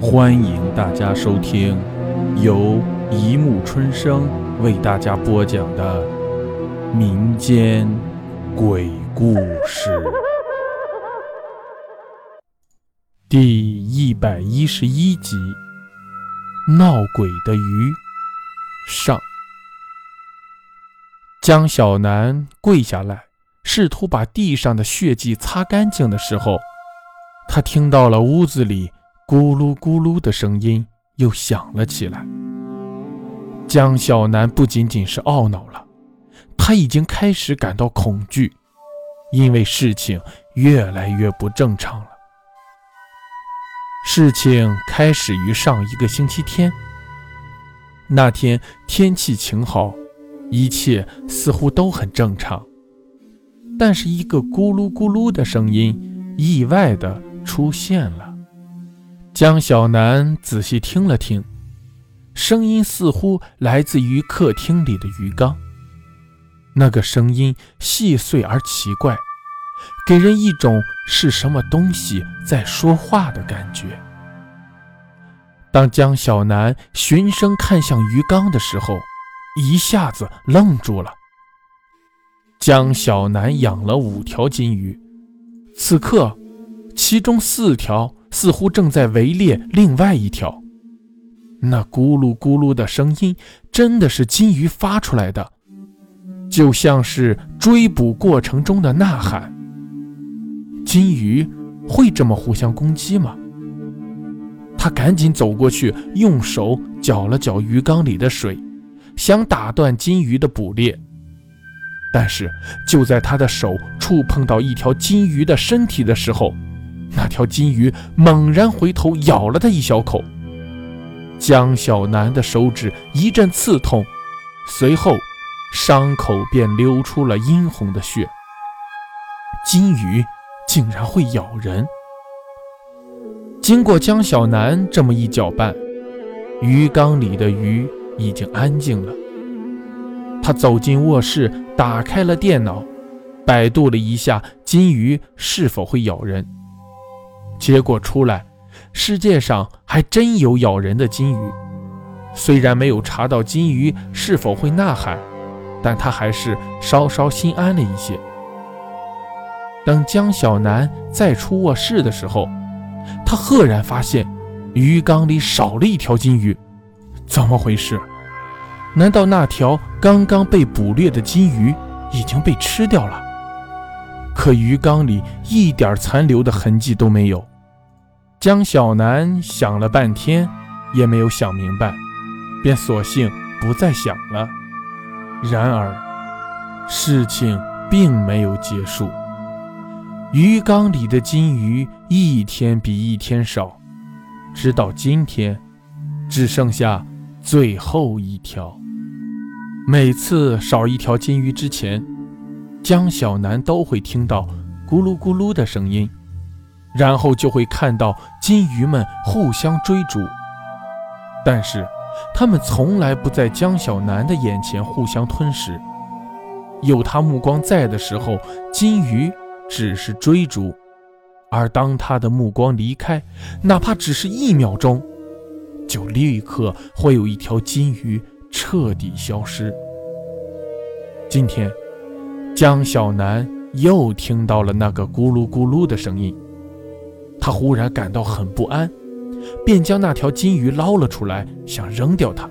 欢迎大家收听由一木春生为大家播讲的民间鬼故事第一百一十一集《闹鬼的鱼》上。江小南跪下来，试图把地上的血迹擦干净的时候，他听到了屋子里咕噜咕噜的声音又响了起来。江小南不仅仅是懊恼了，他已经开始感到恐惧，因为事情越来越不正常了。事情开始于上一个星期天，那天天气晴好。一切似乎都很正常，但是一个咕噜咕噜的声音意外地出现了。江小南仔细听了听，声音似乎来自于客厅里的鱼缸。那个声音细碎而奇怪，给人一种是什么东西在说话的感觉。当江小南循声看向鱼缸的时候，一下子愣住了。江小南养了五条金鱼，此刻，其中四条似乎正在围猎另外一条。那咕噜咕噜的声音真的是金鱼发出来的，就像是追捕过程中的呐喊。金鱼会这么互相攻击吗？他赶紧走过去，用手搅了搅鱼缸里的水。想打断金鱼的捕猎，但是就在他的手触碰到一条金鱼的身体的时候，那条金鱼猛然回头咬了他一小口。江小南的手指一阵刺痛，随后伤口便流出了殷红的血。金鱼竟然会咬人！经过江小南这么一搅拌，鱼缸里的鱼。已经安静了。他走进卧室，打开了电脑，百度了一下金鱼是否会咬人。结果出来，世界上还真有咬人的金鱼。虽然没有查到金鱼是否会呐喊，但他还是稍稍心安了一些。等江小南再出卧室的时候，他赫然发现鱼缸里少了一条金鱼。怎么回事？难道那条刚刚被捕猎的金鱼已经被吃掉了？可鱼缸里一点残留的痕迹都没有。江小南想了半天，也没有想明白，便索性不再想了。然而，事情并没有结束。鱼缸里的金鱼一天比一天少，直到今天，只剩下。最后一条。每次少一条金鱼之前，江小南都会听到咕噜咕噜的声音，然后就会看到金鱼们互相追逐。但是，它们从来不在江小南的眼前互相吞食。有他目光在的时候，金鱼只是追逐；而当他的目光离开，哪怕只是一秒钟。就立刻会有一条金鱼彻底消失。今天，江小南又听到了那个咕噜咕噜的声音，他忽然感到很不安，便将那条金鱼捞了出来，想扔掉它。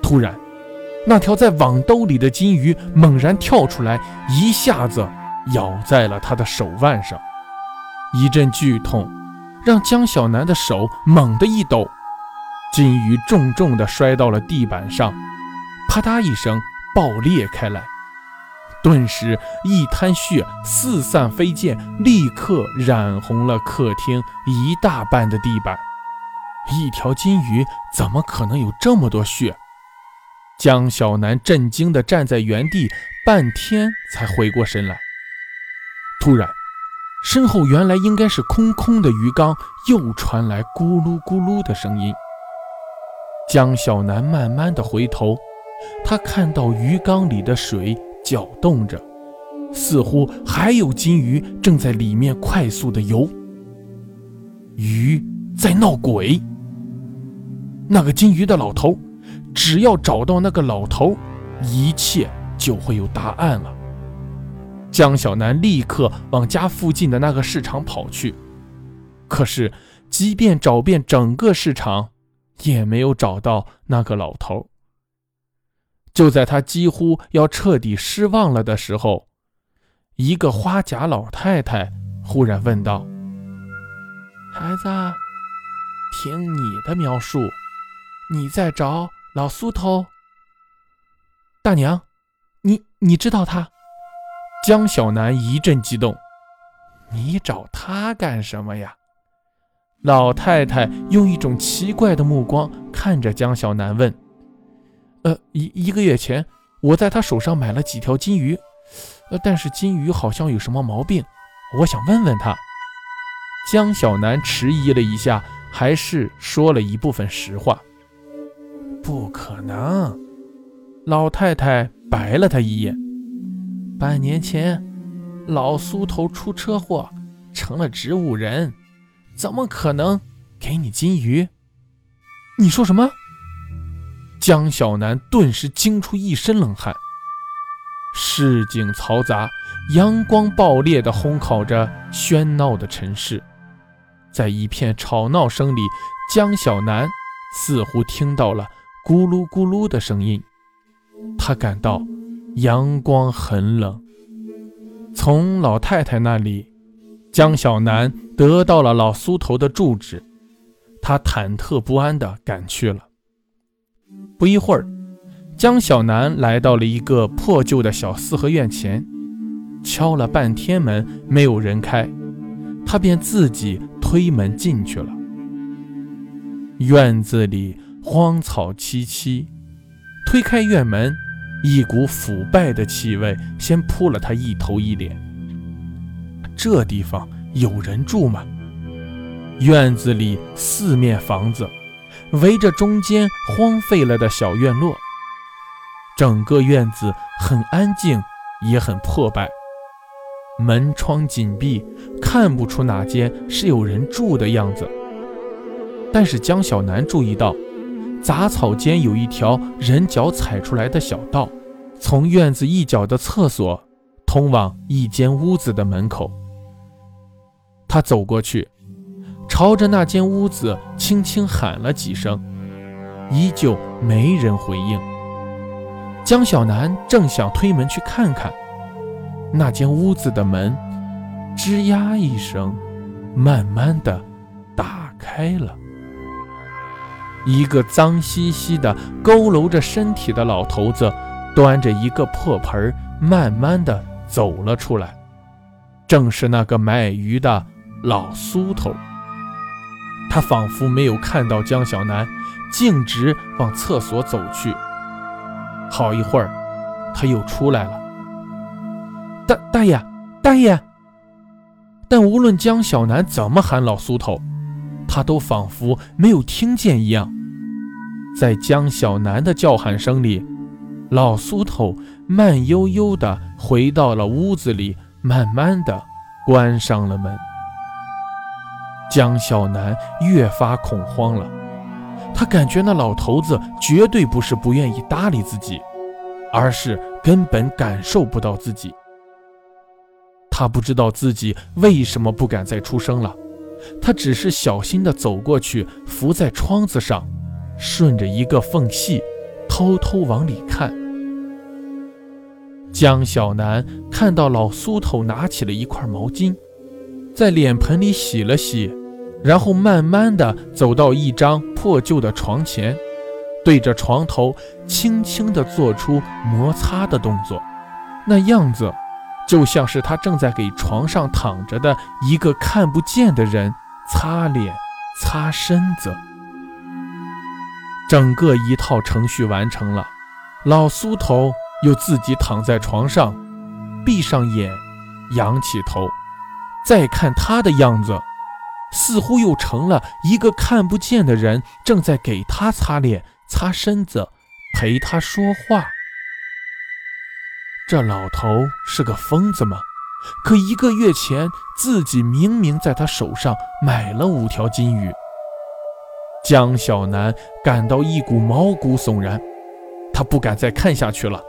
突然，那条在网兜里的金鱼猛然跳出来，一下子咬在了他的手腕上，一阵剧痛让江小南的手猛地一抖。金鱼重重地摔到了地板上，啪嗒一声爆裂开来，顿时一滩血四散飞溅，立刻染红了客厅一大半的地板。一条金鱼怎么可能有这么多血？江小南震惊地站在原地，半天才回过神来。突然，身后原来应该是空空的鱼缸又传来咕噜咕噜的声音。江小南慢慢的回头，他看到鱼缸里的水搅动着，似乎还有金鱼正在里面快速的游。鱼在闹鬼。那个金鱼的老头，只要找到那个老头，一切就会有答案了。江小南立刻往家附近的那个市场跑去，可是，即便找遍整个市场，也没有找到那个老头。就在他几乎要彻底失望了的时候，一个花甲老太太忽然问道：“孩子，听你的描述，你在找老苏头？大娘，你你知道他？”江小南一阵激动：“你找他干什么呀？”老太太用一种奇怪的目光看着江小南问。呃，一一个月前，我在他手上买了几条金鱼，呃，但是金鱼好像有什么毛病，我想问问他。江小南迟疑了一下，还是说了一部分实话。不可能，老太太白了他一眼。半年前，老苏头出车祸，成了植物人，怎么可能给你金鱼？你说什么？江小南顿时惊出一身冷汗。市井嘈杂，阳光爆裂地烘烤着喧闹的城市。在一片吵闹声里，江小南似乎听到了咕噜咕噜的声音。他感到阳光很冷。从老太太那里，江小南得到了老苏头的住址。他忐忑不安地赶去了。不一会儿，江小南来到了一个破旧的小四合院前，敲了半天门，没有人开，他便自己推门进去了。院子里荒草萋萋，推开院门，一股腐败的气味先扑了他一头一脸。这地方有人住吗？院子里四面房子。围着中间荒废了的小院落，整个院子很安静，也很破败，门窗紧闭，看不出哪间是有人住的样子。但是江小南注意到，杂草间有一条人脚踩出来的小道，从院子一角的厕所通往一间屋子的门口。他走过去。朝着那间屋子轻轻喊了几声，依旧没人回应。江小南正想推门去看看，那间屋子的门吱呀一声，慢慢的打开了。一个脏兮兮的、佝偻着身体的老头子，端着一个破盆，慢慢的走了出来。正是那个卖鱼的老苏头。他仿佛没有看到江小南，径直往厕所走去。好一会儿，他又出来了。大大爷，大爷！但无论江小南怎么喊老苏头，他都仿佛没有听见一样。在江小南的叫喊声里，老苏头慢悠悠地回到了屋子里，慢慢地关上了门。江小南越发恐慌了，他感觉那老头子绝对不是不愿意搭理自己，而是根本感受不到自己。他不知道自己为什么不敢再出声了，他只是小心地走过去，伏在窗子上，顺着一个缝隙，偷偷往里看。江小南看到老苏头拿起了一块毛巾，在脸盆里洗了洗。然后慢慢的走到一张破旧的床前，对着床头轻轻地做出摩擦的动作，那样子就像是他正在给床上躺着的一个看不见的人擦脸、擦身子。整个一套程序完成了，老苏头又自己躺在床上，闭上眼，仰起头，再看他的样子。似乎又成了一个看不见的人，正在给他擦脸、擦身子，陪他说话。这老头是个疯子吗？可一个月前，自己明明在他手上买了五条金鱼，江小南感到一股毛骨悚然，他不敢再看下去了。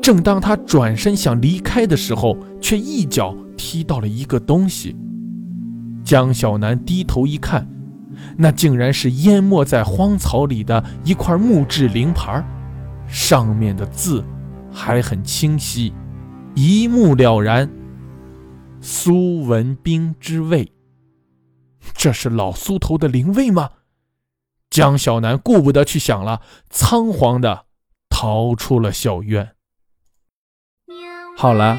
正当他转身想离开的时候，却一脚踢到了一个东西。江小南低头一看，那竟然是淹没在荒草里的一块木质灵牌，上面的字还很清晰，一目了然：“苏文斌之位。”这是老苏头的灵位吗？江小南顾不得去想了，仓皇的逃出了小院。好了，